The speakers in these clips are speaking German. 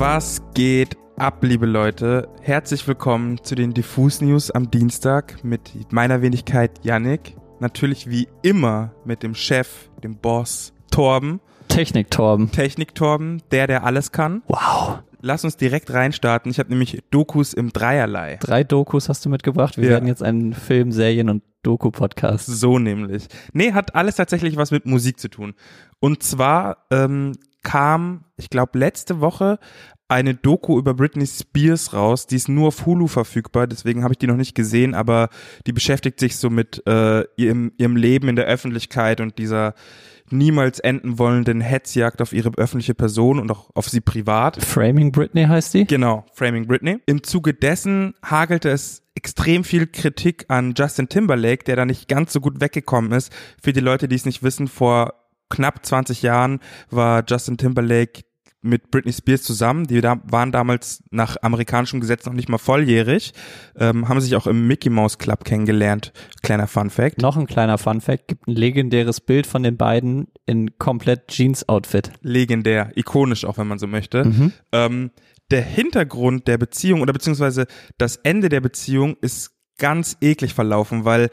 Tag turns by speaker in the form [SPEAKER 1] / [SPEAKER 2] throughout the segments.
[SPEAKER 1] Was geht ab, liebe Leute? Herzlich willkommen zu den Diffus News am Dienstag mit meiner Wenigkeit Yannick. Natürlich wie immer mit dem Chef, dem Boss Torben.
[SPEAKER 2] Technik Torben.
[SPEAKER 1] Technik Torben, der, der alles kann.
[SPEAKER 2] Wow.
[SPEAKER 1] Lass uns direkt reinstarten. Ich habe nämlich Dokus im Dreierlei.
[SPEAKER 2] Drei Dokus hast du mitgebracht. Wir
[SPEAKER 1] Ja.
[SPEAKER 2] werden jetzt einen Film, Serien und Doku-Podcast.
[SPEAKER 1] So nämlich. Nee, hat alles tatsächlich was mit Musik zu tun. Und zwar ähm, kam, ich glaube, letzte Woche eine Doku über Britney Spears raus. Die ist nur auf Hulu verfügbar, deswegen habe ich die noch nicht gesehen, aber die beschäftigt sich so mit äh, ihrem, ihrem Leben in der Öffentlichkeit und dieser niemals enden wollenden Hetzjagd auf ihre öffentliche Person und auch auf sie privat.
[SPEAKER 2] Framing Britney heißt die?
[SPEAKER 1] Genau, Framing Britney. Im Zuge dessen hagelte es extrem viel Kritik an Justin Timberlake, der da nicht ganz so gut weggekommen ist. Für die Leute, die es nicht wissen, vor knapp 20 Jahren war Justin Timberlake mit Britney Spears zusammen. Die da waren damals nach amerikanischem Gesetz noch nicht mal volljährig, ähm, haben sich auch im Mickey Mouse Club kennengelernt. Kleiner Fun Fact.
[SPEAKER 2] Noch ein kleiner Funfact, gibt ein legendäres Bild von den beiden in komplett Jeans-Outfit.
[SPEAKER 1] Legendär, ikonisch auch, wenn man so möchte.
[SPEAKER 2] Mhm.
[SPEAKER 1] Ähm, der Hintergrund der Beziehung oder beziehungsweise das Ende der Beziehung ist ganz eklig verlaufen, weil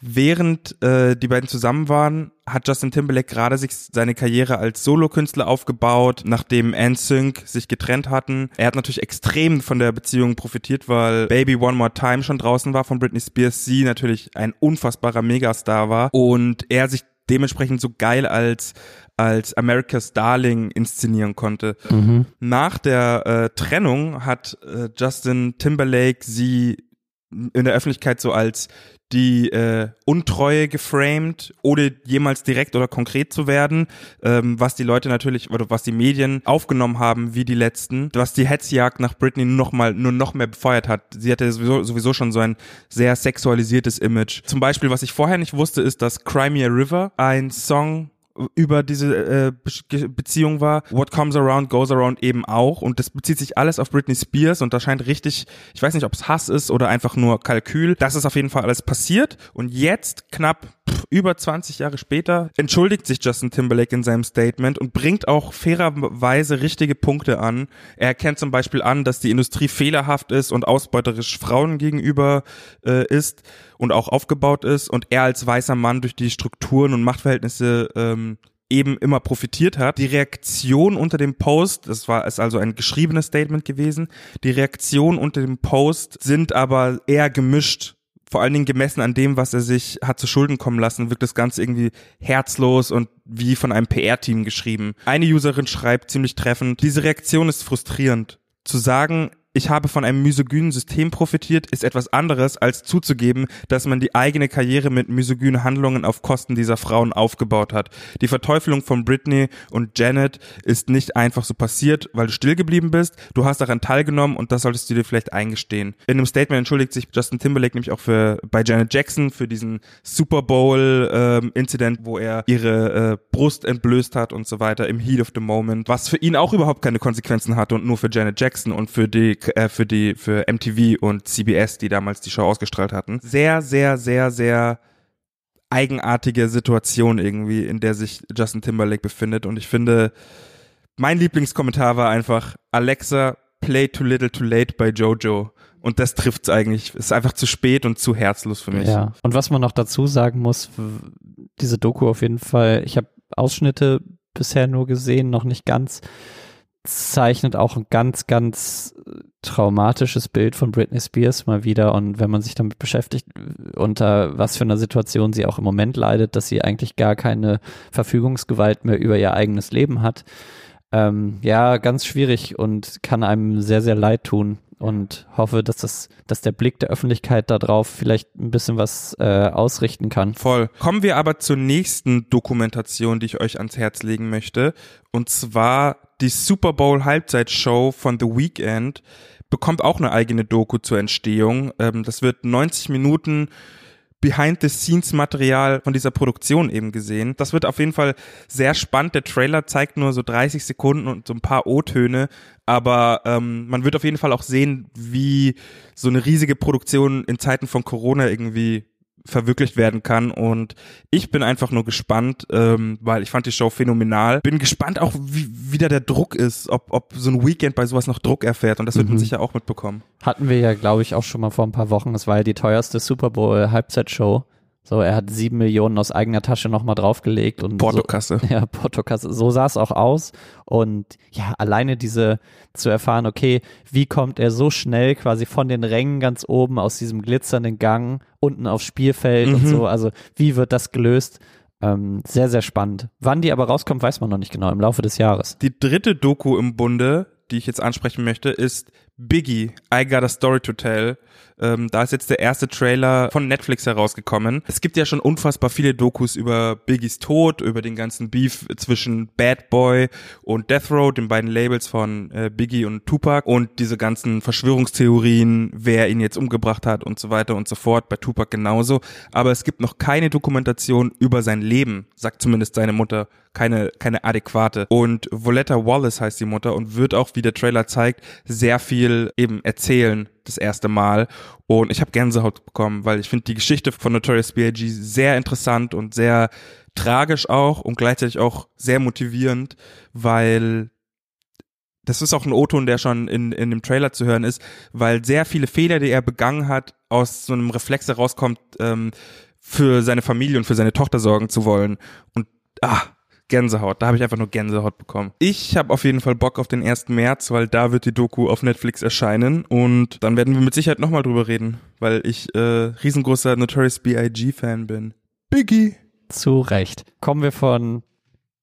[SPEAKER 1] während äh, die beiden zusammen waren, hat Justin Timberlake gerade sich seine Karriere als Solokünstler aufgebaut, nachdem NSYNC sich getrennt hatten. Er hat natürlich extrem von der Beziehung profitiert, weil Baby One More Time schon draußen war von Britney Spears, sie natürlich ein unfassbarer Megastar war und er sich dementsprechend so geil als als America's Darling inszenieren konnte.
[SPEAKER 2] Mhm.
[SPEAKER 1] Nach der äh, Trennung hat äh, Justin Timberlake sie in der Öffentlichkeit so als die äh, Untreue geframed, ohne jemals direkt oder konkret zu werden, ähm, was die Leute natürlich oder was die Medien aufgenommen haben wie die letzten, was die Hetzjagd nach Britney noch mal nur noch mehr befeuert hat. Sie hatte sowieso, sowieso schon so ein sehr sexualisiertes Image. Zum Beispiel, was ich vorher nicht wusste, ist, dass Crimea River ein Song über diese äh, Be Beziehung war. What comes around goes around eben auch und das bezieht sich alles auf Britney Spears und da scheint richtig, ich weiß nicht, ob es Hass ist oder einfach nur Kalkül. Das ist auf jeden Fall alles passiert und jetzt knapp über 20 Jahre später entschuldigt sich Justin Timberlake in seinem Statement und bringt auch fairerweise richtige Punkte an. Er erkennt zum Beispiel an, dass die Industrie fehlerhaft ist und ausbeuterisch Frauen gegenüber äh, ist und auch aufgebaut ist und er als weißer Mann durch die Strukturen und Machtverhältnisse ähm, eben immer profitiert hat. Die Reaktion unter dem Post, das war ist also ein geschriebenes Statement gewesen, die Reaktion unter dem Post sind aber eher gemischt. Vor allen Dingen gemessen an dem, was er sich hat zu Schulden kommen lassen, wirkt das Ganze irgendwie herzlos und wie von einem PR-Team geschrieben. Eine Userin schreibt ziemlich treffend, diese Reaktion ist frustrierend. Zu sagen, ich habe von einem misogynen System profitiert, ist etwas anderes, als zuzugeben, dass man die eigene Karriere mit misogynen Handlungen auf Kosten dieser Frauen aufgebaut hat. Die Verteufelung von Britney und Janet ist nicht einfach so passiert, weil du still geblieben bist. Du hast daran teilgenommen und das solltest du dir vielleicht eingestehen. In einem Statement entschuldigt sich Justin Timberlake nämlich auch für bei Janet Jackson für diesen Super Bowl ähm, Incident, wo er ihre äh, Brust entblößt hat und so weiter im Heat of the Moment, was für ihn auch überhaupt keine Konsequenzen hatte und nur für Janet Jackson und für die äh, für die für MTV und CBS, die damals die Show ausgestrahlt hatten. Sehr, sehr, sehr, sehr eigenartige Situation irgendwie, in der sich Justin Timberlake befindet. Und ich finde, mein Lieblingskommentar war einfach Alexa, play too little too late bei Jojo. Und das trifft's eigentlich. Ist einfach zu spät und zu herzlos für mich.
[SPEAKER 2] Ja. Und was man noch dazu sagen muss, diese Doku auf jeden Fall, ich habe Ausschnitte bisher nur gesehen, noch nicht ganz, zeichnet auch ein ganz, ganz äh, traumatisches Bild von Britney Spears mal wieder. Und wenn man sich damit beschäftigt, unter was für einer Situation sie auch im Moment leidet, dass sie eigentlich gar keine Verfügungsgewalt mehr über ihr eigenes Leben hat, ähm, ja, ganz schwierig und kann einem sehr, sehr leid tun. Und hoffe, dass das, dass der Blick der Öffentlichkeit darauf vielleicht ein bisschen was äh, ausrichten kann.
[SPEAKER 1] Voll. Kommen wir aber zur nächsten Dokumentation, die ich euch ans Herz legen möchte. Und zwar die Super Bowl Halbzeitshow von The Weeknd bekommt auch eine eigene Doku zur Entstehung. Ähm, das wird 90 Minuten Behind-the-Scenes-Material von dieser Produktion eben gesehen. Das wird auf jeden Fall sehr spannend. Der Trailer zeigt nur so 30 Sekunden und so ein paar O-Töne, aber ähm, man wird auf jeden Fall auch sehen, wie so eine riesige Produktion in Zeiten von Corona irgendwie verwirklicht werden kann. Und ich bin einfach nur gespannt, ähm, weil ich fand die Show phänomenal. Bin gespannt auch, wie wieder der Druck ist, ob, ob so ein Weekend bei sowas noch Druck erfährt. Und das wird
[SPEAKER 2] Mhm.
[SPEAKER 1] man sicher auch mitbekommen.
[SPEAKER 2] Hatten wir ja, glaube ich, auch schon mal vor ein paar Wochen. Es war ja die teuerste Super Bowl Halbzeitshow. So, er hat sieben Millionen aus eigener Tasche nochmal draufgelegt und so,
[SPEAKER 1] Portokasse.
[SPEAKER 2] Ja, Portokasse. So sah es auch aus. Und ja, alleine diese zu erfahren, okay, wie kommt er so schnell quasi von den Rängen ganz oben aus diesem glitzernden Gang unten aufs Spielfeld und
[SPEAKER 1] Mhm.
[SPEAKER 2] so. Also wie wird das gelöst? Ähm, sehr, sehr spannend. Wann die aber rauskommt, weiß man noch nicht genau, im Laufe des Jahres.
[SPEAKER 1] Die dritte Doku im Bunde, die ich jetzt ansprechen möchte, ist Biggie, I Got a Story to Tell. Ähm, da ist jetzt der erste Trailer von Netflix herausgekommen. Es gibt ja schon unfassbar viele Dokus über Biggies Tod, über den ganzen Beef zwischen Bad Boy und Death Row, den beiden Labels von äh, Biggie und Tupac und diese ganzen Verschwörungstheorien, wer ihn jetzt umgebracht hat und so weiter und so fort, bei Tupac genauso. Aber es gibt noch keine Dokumentation über sein Leben, sagt zumindest seine Mutter, keine, keine adäquate. Und Voletta Wallace heißt die Mutter und wird auch, wie der Trailer zeigt, sehr viel eben erzählen das erste Mal. Und ich habe Gänsehaut bekommen, weil ich finde die Geschichte von Notorious B.I.G. sehr interessant und sehr tragisch auch und gleichzeitig auch sehr motivierend, weil das ist auch ein O-Ton, der schon in, in dem Trailer zu hören ist, weil sehr viele Fehler, die er begangen hat, aus so einem Reflex herauskommt, ähm, für seine Familie und für seine Tochter sorgen zu wollen. Und ah, Gänsehaut, da habe ich einfach nur Gänsehaut bekommen. Ich habe auf jeden Fall Bock auf den 1. März, weil da wird die Doku auf Netflix erscheinen und dann werden wir mit Sicherheit nochmal drüber reden, weil ich äh, riesengroßer Notorious B.I.G. Fan bin. Biggie.
[SPEAKER 2] Zu Recht. Kommen wir von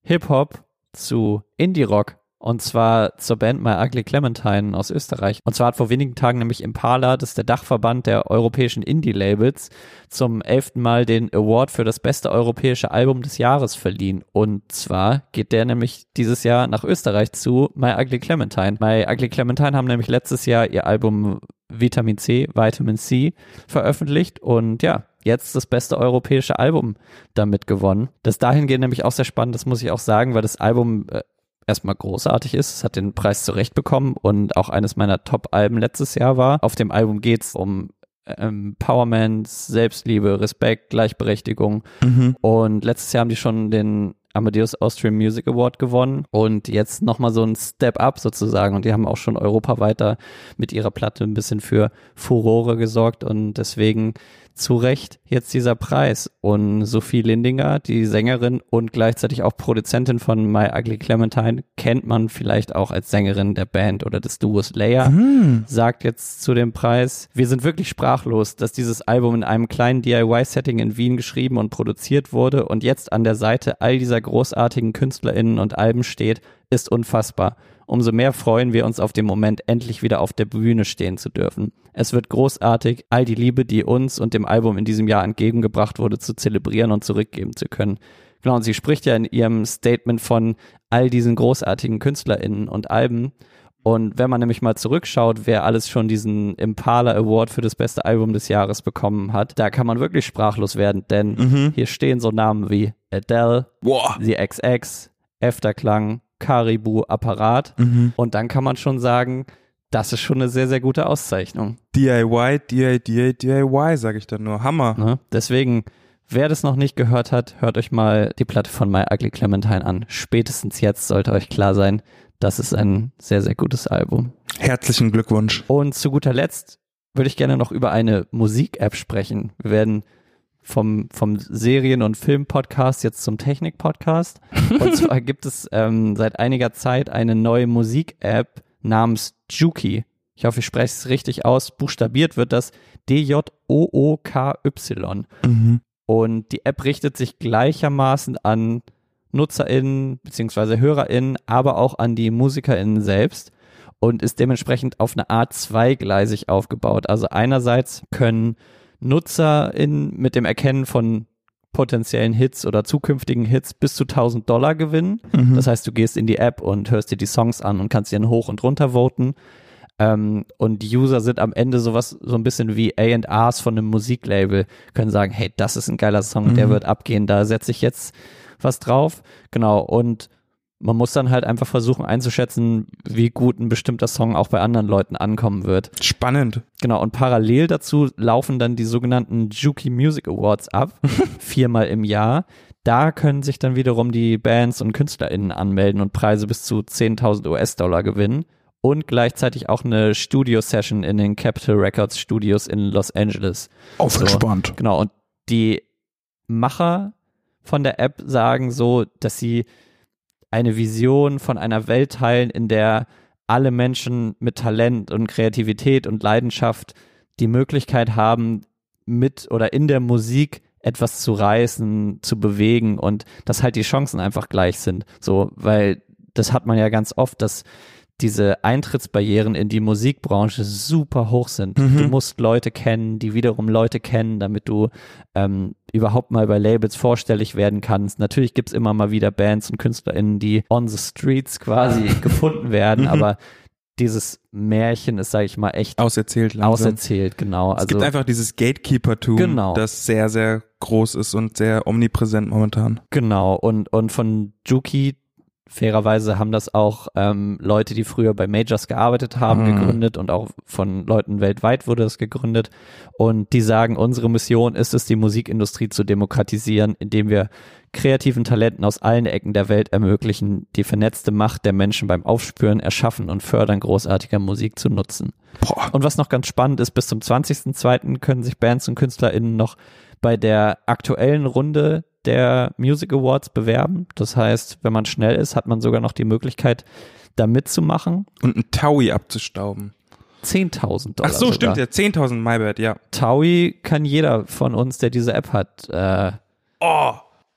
[SPEAKER 2] Hip-Hop zu Indie-Rock. Und zwar zur Band My Ugly Clementine aus Österreich. Und zwar hat vor wenigen Tagen nämlich Impala, das ist der Dachverband der europäischen Indie-Labels, zum elften Mal den Award für das beste europäische Album des Jahres verliehen. Und zwar geht der nämlich dieses Jahr nach Österreich zu My Ugly Clementine. My Ugly Clementine haben nämlich letztes Jahr ihr Album Vitamin C, Vitamin C veröffentlicht und ja, jetzt das beste europäische Album damit gewonnen. Das dahingehend nämlich auch sehr spannend, das muss ich auch sagen, weil das Album äh, erstmal großartig ist. Es hat den Preis zurecht bekommen und auch eines meiner Top-Alben letztes Jahr war. Auf dem Album geht's um Empowerment, Selbstliebe, Respekt, Gleichberechtigung.
[SPEAKER 1] Mhm.
[SPEAKER 2] Und letztes Jahr haben die schon den Amadeus Austrian Music Award gewonnen und jetzt nochmal so ein Step up sozusagen. Und die haben auch schon europaweit mit ihrer Platte ein bisschen für Furore gesorgt und deswegen zu Recht jetzt dieser Preis. Und Sophie Lindinger, die Sängerin und gleichzeitig auch Produzentin von My Ugly Clementine, kennt man vielleicht auch als Sängerin der Band oder des Duos Leia
[SPEAKER 1] Hm.
[SPEAKER 2] sagt jetzt zu dem Preis, wir sind wirklich sprachlos, dass dieses Album in einem kleinen DIY-Setting in Wien geschrieben und produziert wurde und jetzt an der Seite all dieser großartigen KünstlerInnen und Alben steht, ist unfassbar. Umso mehr freuen wir uns auf den Moment, endlich wieder auf der Bühne stehen zu dürfen. Es wird großartig, all die Liebe, die uns und dem Album in diesem Jahr entgegengebracht wurde, zu zelebrieren und zurückgeben zu können. Genau, und sie spricht ja in ihrem Statement von all diesen großartigen KünstlerInnen und Alben. Und wenn man nämlich mal zurückschaut, wer alles schon diesen Impala Award für das beste Album des Jahres bekommen hat, da kann man wirklich sprachlos werden, denn
[SPEAKER 1] Mhm.
[SPEAKER 2] hier stehen so Namen wie Adele,
[SPEAKER 1] Boah.
[SPEAKER 2] The XX, Efterklang, Caribou, Apparat.
[SPEAKER 1] Mhm.
[SPEAKER 2] Und dann kann man schon sagen, das ist schon eine sehr, sehr gute Auszeichnung.
[SPEAKER 1] DIY, DIY, DIY, sage ich dann nur. Hammer.
[SPEAKER 2] Ne? Deswegen, wer das noch nicht gehört hat, hört euch mal die Platte von My Ugly Clementine an. Spätestens jetzt sollte euch klar sein, das ist ein sehr, sehr gutes Album.
[SPEAKER 1] Herzlichen Glückwunsch.
[SPEAKER 2] Und zu guter Letzt würde ich gerne noch über eine Musik-App sprechen. Wir werden vom, vom Serien- und Film-Podcast jetzt zum Technik-Podcast. Und zwar gibt es ähm, seit einiger Zeit eine neue Musik-App namens Juki. Ich hoffe, ich spreche es richtig aus. Buchstabiert wird das D-J-O-O-K-Y.
[SPEAKER 1] Mhm.
[SPEAKER 2] Und die App richtet sich gleichermaßen an NutzerInnen bzw. HörerInnen, aber auch an die MusikerInnen selbst und ist dementsprechend auf eine Art zweigleisig aufgebaut. Also einerseits können NutzerInnen mit dem Erkennen von potenziellen Hits oder zukünftigen Hits bis zu 1000 Dollar gewinnen.
[SPEAKER 1] Mhm.
[SPEAKER 2] Das heißt, du gehst in die App und hörst dir die Songs an und kannst sie dann hoch und runter voten. Ähm, und die User sind am Ende sowas, so ein bisschen wie A&Rs von einem Musiklabel, können sagen, hey, das ist ein geiler Song, der
[SPEAKER 1] Mhm.
[SPEAKER 2] wird abgehen, da setze ich jetzt was drauf. Genau, und man muss dann halt einfach versuchen einzuschätzen, wie gut ein bestimmter Song auch bei anderen Leuten ankommen wird.
[SPEAKER 1] Spannend.
[SPEAKER 2] Genau, und parallel dazu laufen dann die sogenannten Juki Music Awards ab, viermal im Jahr. Da können sich dann wiederum die Bands und KünstlerInnen anmelden und Preise bis zu 10.000 US-Dollar gewinnen. Und gleichzeitig auch eine Studio-Session in den Capitol Records Studios in Los Angeles.
[SPEAKER 3] Aufgespannt.
[SPEAKER 2] So, genau, und die Macher von der App sagen so, dass sie eine Vision von einer Welt teilen, in der alle Menschen mit Talent und Kreativität und Leidenschaft die Möglichkeit haben, mit oder in der Musik etwas zu reißen, zu bewegen und dass halt die Chancen einfach gleich sind. So, weil das hat man ja ganz oft, dass diese Eintrittsbarrieren in die Musikbranche super hoch sind.
[SPEAKER 1] Mhm.
[SPEAKER 2] Du musst Leute kennen, die wiederum Leute kennen, damit du ähm, überhaupt mal bei Labels vorstellig werden kannst. Natürlich gibt's immer mal wieder Bands und KünstlerInnen, die on the streets quasi gefunden werden,
[SPEAKER 1] Mhm.
[SPEAKER 2] aber dieses Märchen ist, sage ich mal, echt
[SPEAKER 1] Auserzählt langsam.
[SPEAKER 2] auserzählt, genau.
[SPEAKER 1] Es
[SPEAKER 2] Also
[SPEAKER 1] gibt einfach dieses Gatekeeper-Tum,
[SPEAKER 2] Genau.
[SPEAKER 1] das sehr, sehr groß ist und sehr omnipräsent momentan.
[SPEAKER 2] Genau, und, und von Juki, fairerweise haben das auch ähm, Leute, die früher bei Majors gearbeitet haben,
[SPEAKER 1] Mhm.
[SPEAKER 2] gegründet und auch von Leuten weltweit wurde das gegründet. Und die sagen, unsere Mission ist es, die Musikindustrie zu demokratisieren, indem wir kreativen Talenten aus allen Ecken der Welt ermöglichen, die vernetzte Macht der Menschen beim Aufspüren, Erschaffen und Fördern großartiger Musik zu nutzen.
[SPEAKER 1] Boah.
[SPEAKER 2] Und was noch ganz spannend ist, bis zum 20.02. können sich Bands und KünstlerInnen noch bei der aktuellen Runde der Music Awards bewerben. Das heißt, wenn man schnell ist, hat man sogar noch die Möglichkeit, da mitzumachen.
[SPEAKER 1] Und ein Taui abzustauben.
[SPEAKER 2] 10.000 Dollar.
[SPEAKER 1] Ach so,
[SPEAKER 2] sogar.
[SPEAKER 1] stimmt, ja, 10.000 MyBad, ja.
[SPEAKER 2] Taui kann jeder von uns, der diese App hat, äh,
[SPEAKER 1] Oh,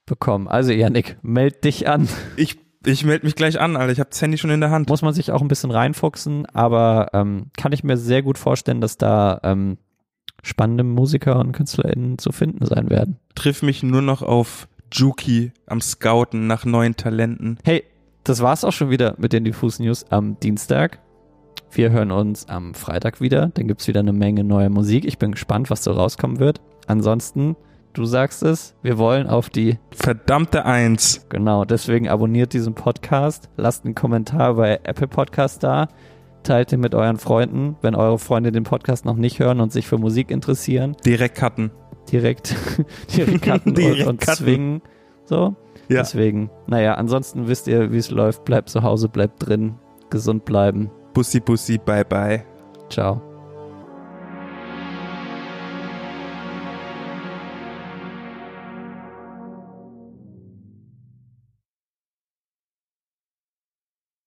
[SPEAKER 2] bekommen. Also Yannick, meld dich an.
[SPEAKER 1] ich, ich melde mich gleich an, Alter. Ich habe das Handy schon in der Hand.
[SPEAKER 2] Muss man sich auch ein bisschen reinfuchsen, aber ähm, kann ich mir sehr gut vorstellen, dass da ähm, spannende Musiker und KünstlerInnen zu finden sein werden.
[SPEAKER 1] Triff mich nur noch auf Juki am Scouten nach neuen Talenten.
[SPEAKER 2] Hey, das war's auch schon wieder mit den Diffus News am Dienstag. Wir hören uns am Freitag wieder. Dann gibt's wieder eine Menge neue Musik. Ich bin gespannt, was so rauskommen wird. Ansonsten, du sagst es, wir wollen auf die,
[SPEAKER 1] Verdammte Eins.
[SPEAKER 2] genau, deswegen abonniert diesen Podcast, lasst einen Kommentar bei Apple Podcast da, teilt ihn mit euren Freunden, wenn eure Freunde den Podcast noch nicht hören und sich für Musik interessieren,
[SPEAKER 1] Direkt cutten.
[SPEAKER 2] direkt, direkt cutten
[SPEAKER 1] Direkt
[SPEAKER 2] und, und
[SPEAKER 1] cutten.
[SPEAKER 2] zwingen. So,
[SPEAKER 1] Ja.
[SPEAKER 2] Deswegen, naja, ansonsten wisst ihr, wie es läuft. Bleibt zu Hause, bleibt drin, gesund bleiben.
[SPEAKER 1] Bussi, bussi, bye, bye.
[SPEAKER 2] Ciao.